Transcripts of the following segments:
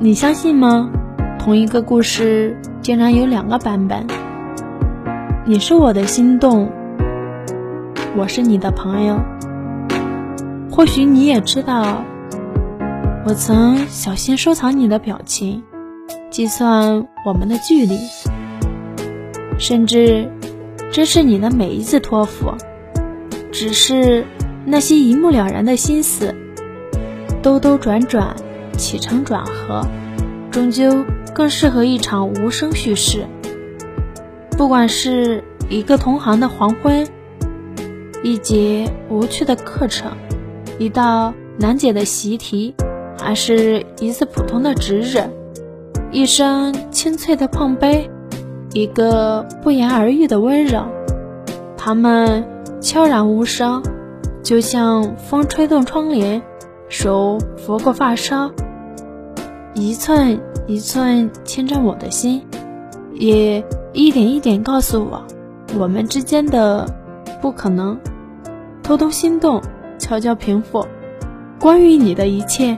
你相信吗？同一个故事竟然有两个版本。你是我的心动，我是你的朋友。或许你也知道，我曾小心收藏你的表情，计算我们的距离，甚至支持你的每一次托付。只是那些一目了然的心思，兜兜转转。起承转合，终究更适合一场无声叙事。不管是一个同行的黄昏，一节无趣的课程，一道难解的习题，还是一次普通的值日，一声清脆的碰杯，一个不言而喻的温柔，他们悄然无声，就像风吹动窗帘，手拂过发梢。一寸一寸牵着我的心，也一点一点告诉我，我们之间的不可能。偷偷心动，悄悄平复。关于你的一切，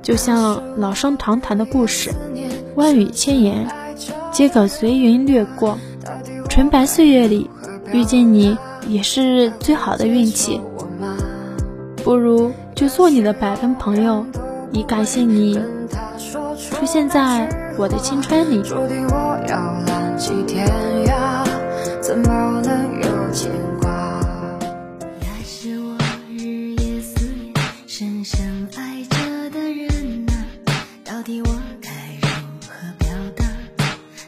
就像老生常谈的故事，万语千言，皆可随云掠过。纯白岁月里遇见你，也是最好的运气。不如就做你的百分朋友，以感谢你。出现在我的青春里。注定我要浪迹天涯。怎么了？有牵挂，那是我日夜思念、深深爱着的人啊，到底我该如何表达？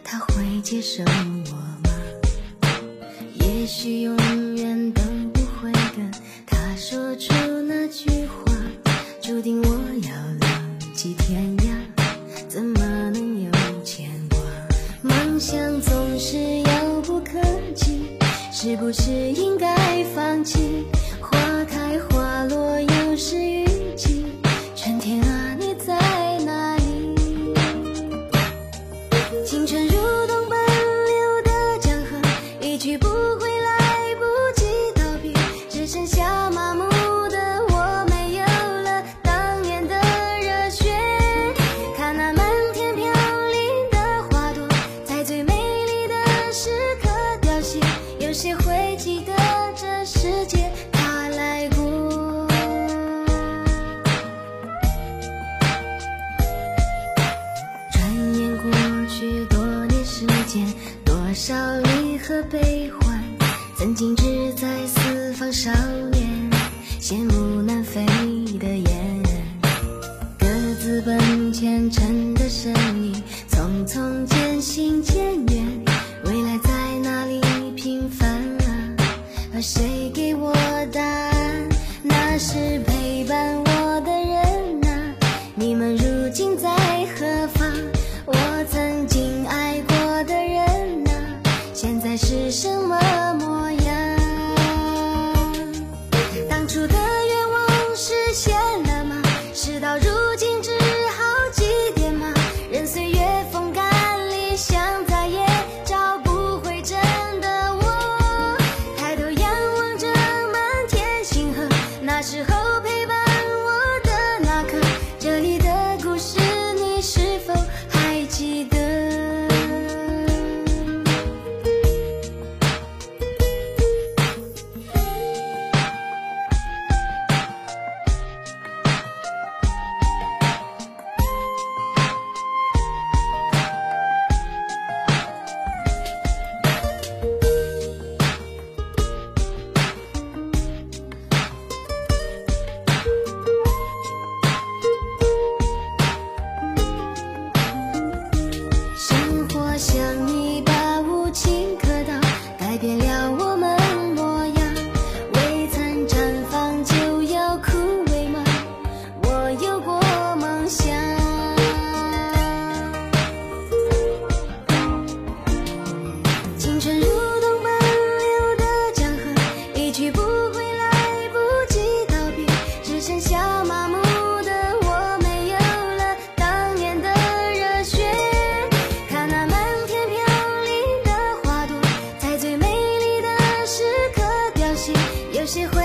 他会接受我吗？也许永远都不会跟他说出那句话，注定我要浪迹天涯。想总是遥不可及，是不是应该放弃？花开花落又是雨有谁会记得这世界他来过？转眼过去多年时间多少离合悲欢曾经志在四方少年羡慕南飞的雁各自奔前程是陪伴我的人啊，你们如今在何方？我曾经爱过的人啊。现在是什么模样？喜欢